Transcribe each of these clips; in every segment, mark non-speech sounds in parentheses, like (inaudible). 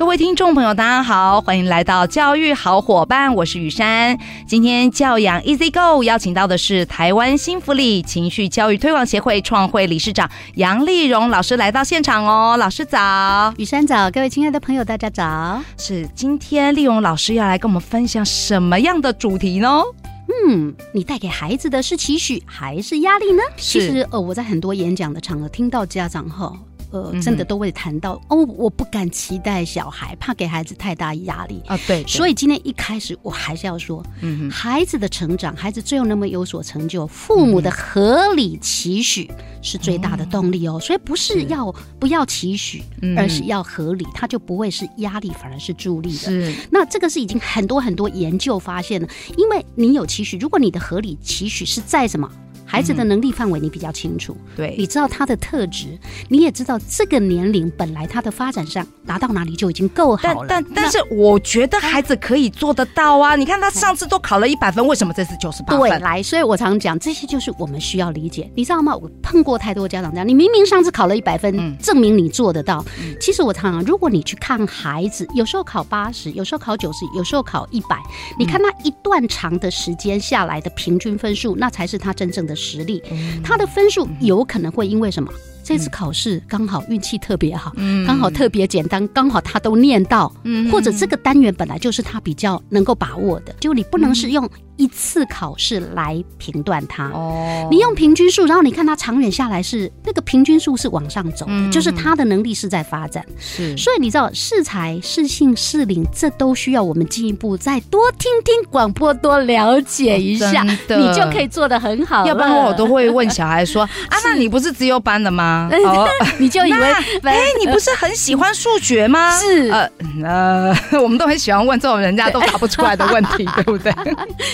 各位听众朋友，大家好，欢迎来到教育好伙伴，我是雨珊。今天教养 Easy Go 邀请到的是台湾新福利情绪教育推广协会创会理事长杨丽荣老师来到现场哦。老师早，雨珊早，各位亲爱的朋友，大家早。是今天丽荣老师要来跟我们分享什么样的主题呢？嗯，你带给孩子的是期许还是压力呢？是其实呃，我在很多演讲的场合听到家长哈。呃，真的都会谈到哦，我不敢期待小孩，怕给孩子太大压力啊。对，对，所以今天一开始我还是要说，嗯，孩子的成长，孩子最后能不能有所成就，父母的合理期许是最大的动力哦。嗯、所以不是要不要期许，而是要合理，他就不会是压力，反而是助力的。是，那这个是已经很多很多研究发现了，因为你有期许，如果你的合理期许是在什么？孩子的能力范围你比较清楚，对，你知道他的特质，你也知道这个年龄本来他的发展上达到哪里就已经够好了。但但但是我觉得孩子可以做得到啊！你看他上次都考了一百分，为什么这次九十八分？对，来，所以我常讲这些就是我们需要理解，你知道吗？我碰过太多家长这样，你明明上次考了一百分，嗯，证明你做得到。嗯，其实我常常，如果你去看孩子，有时候考八十，有时候考九十，有时候考一百，你看他一段长的时间下来的平均分数，那才是他真正的实力。他的分数有可能会因为什么？这次考试刚好运气特别好，刚好特别简单，刚好他都念到，或者这个单元本来就是他比较能够把握的，就你不能是用一次考试来评断他哦，你用平均数，然后你看他长远下来是那个平均数是往上走的，就是他的能力是在发展，是，所以你知道适才、适性、适龄，这都需要我们进一步再多听听广播，多了解一下，你就可以做的很好。要不然我都会问小孩说 (laughs) 啊，那你不是只有班的吗？哦，(laughs) 你就以为 (laughs) 哎，你不是很喜欢数学吗？是呃呃，(laughs) 我们都很喜欢问这种人家都答不出来的问题，对不对？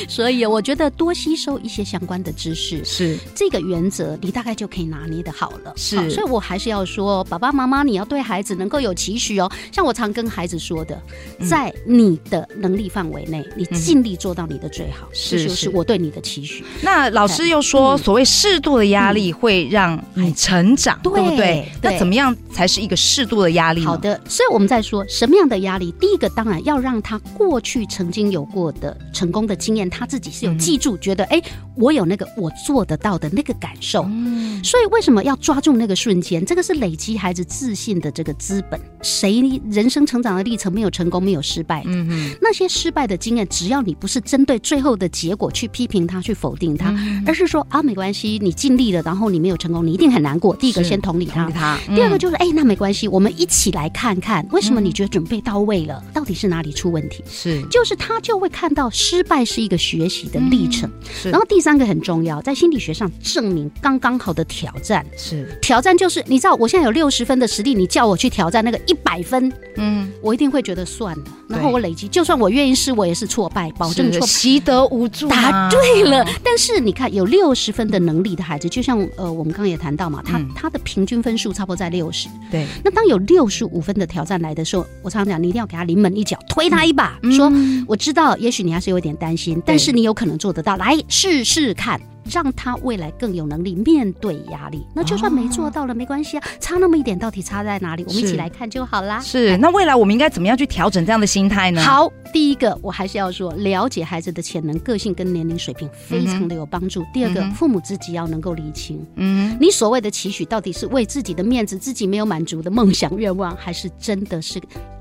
所以我觉得多吸收一些相关的知识，是这个原则，你大概就可以拿捏的好了。是，所以我还是要说，爸爸妈妈你要对孩子能够有期许哦。像我常跟孩子说的，在你的能力范围内，你尽力做到你的最好，是就是我对你的期许。那老师又说，所谓适度的压力会让你成长。对不对？对，那怎么样才是一个适度的压力？好的，所以我们在说什么样的压力？第一个当然要让他过去曾经有过的成功的经验，他自己是有记住，嗯、觉得哎，我有那个我做得到的那个感受。嗯、所以为什么要抓住那个瞬间？这个是累积孩子自信的这个资本。谁人生成长的历程没有成功，没有失败的？嗯，那些失败的经验，只要你不是针对最后的结果去批评他、去否定他，嗯、而是说啊，没关系，你尽力了，然后你没有成功，你一定很难过。第一个。先同理他，他第二个就是哎、嗯欸，那没关系，我们一起来看看为什么你觉得准备到位了，嗯、到底是哪里出问题？是，就是他就会看到失败是一个学习的历程。嗯、是，然后第三个很重要，在心理学上证明刚刚好的挑战是挑战，就是你知道我现在有六十分的实力，你叫我去挑战那个一百分，嗯，我一定会觉得算了。然后我累积，就算我愿意试，我也是挫败，保证错，习得无助。答对了，但是你看有六十分的能力的孩子，就像呃，我们刚刚也谈到嘛，他、嗯、他的平均分数差不多在六十。对。那当有六十五分的挑战来的时候，我常常讲，你一定要给他临门一脚，推他一把，嗯、说我知道，也许你还是有点担心，但是你有可能做得到，来试试看。让他未来更有能力面对压力。那就算没做到了，没关系啊，差那么一点，到底差在哪里？我们一起来看就好啦。是，那未来我们应该怎么样去调整这样的心态呢？好，第一个我还是要说，了解孩子的潜能、个性跟年龄水平，非常的有帮助。第二个，父母自己要能够理清，嗯，你所谓的期许到底是为自己的面子、自己没有满足的梦想愿望，还是真的是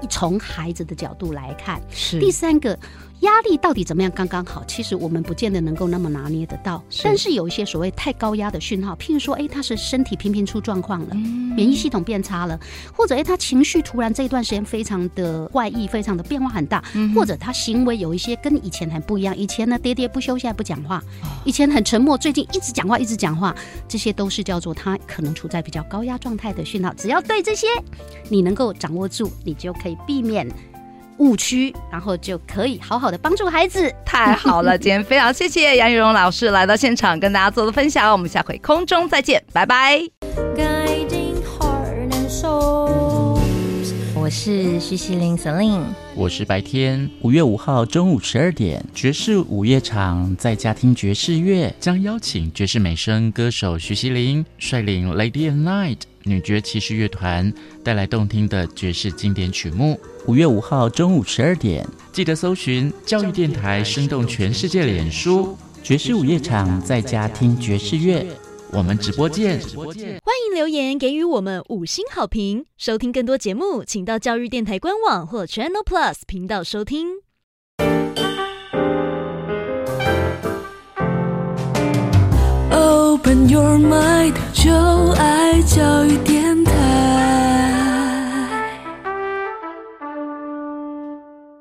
从孩子的角度来看？是。第三个。压力到底怎么样刚刚好？其实我们不见得能够那么拿捏得到。是但是有一些所谓太高压的讯号，譬如说，哎，他是身体频频出状况了，嗯、免疫系统变差了，或者哎，他情绪突然这一段时间非常的怪异，非常的变化很大，嗯、或者他行为有一些跟以前很不一样。以前呢，喋喋不休，现在不讲话；以前很沉默，最近一直讲话，一直讲话。这些都是叫做他可能处在比较高压状态的讯号。只要对这些你能够掌握住，你就可以避免。误区，然后就可以好好的帮助孩子。太好了，今天非常谢谢杨玉荣老师来到现场跟大家做的分享，我们下回空中再见，拜拜。guiding heart and soul. 我是徐熙林 Celine，我是白天。五月五号中午十二点，爵士午夜场在家听爵士乐，将邀请爵士美声歌手徐熙林率领 Lady and Knight 女爵骑士乐团带来动听的爵士经典曲目。五月五号中午十二点，记得搜寻教育电台，生动全世界脸书爵士午夜场在家听爵士乐。我们直播见，欢迎留言给予我们五星好评。收听更多节目，请到教育电台官网或 Channel Plus 频道收听。Open your mind. 教育。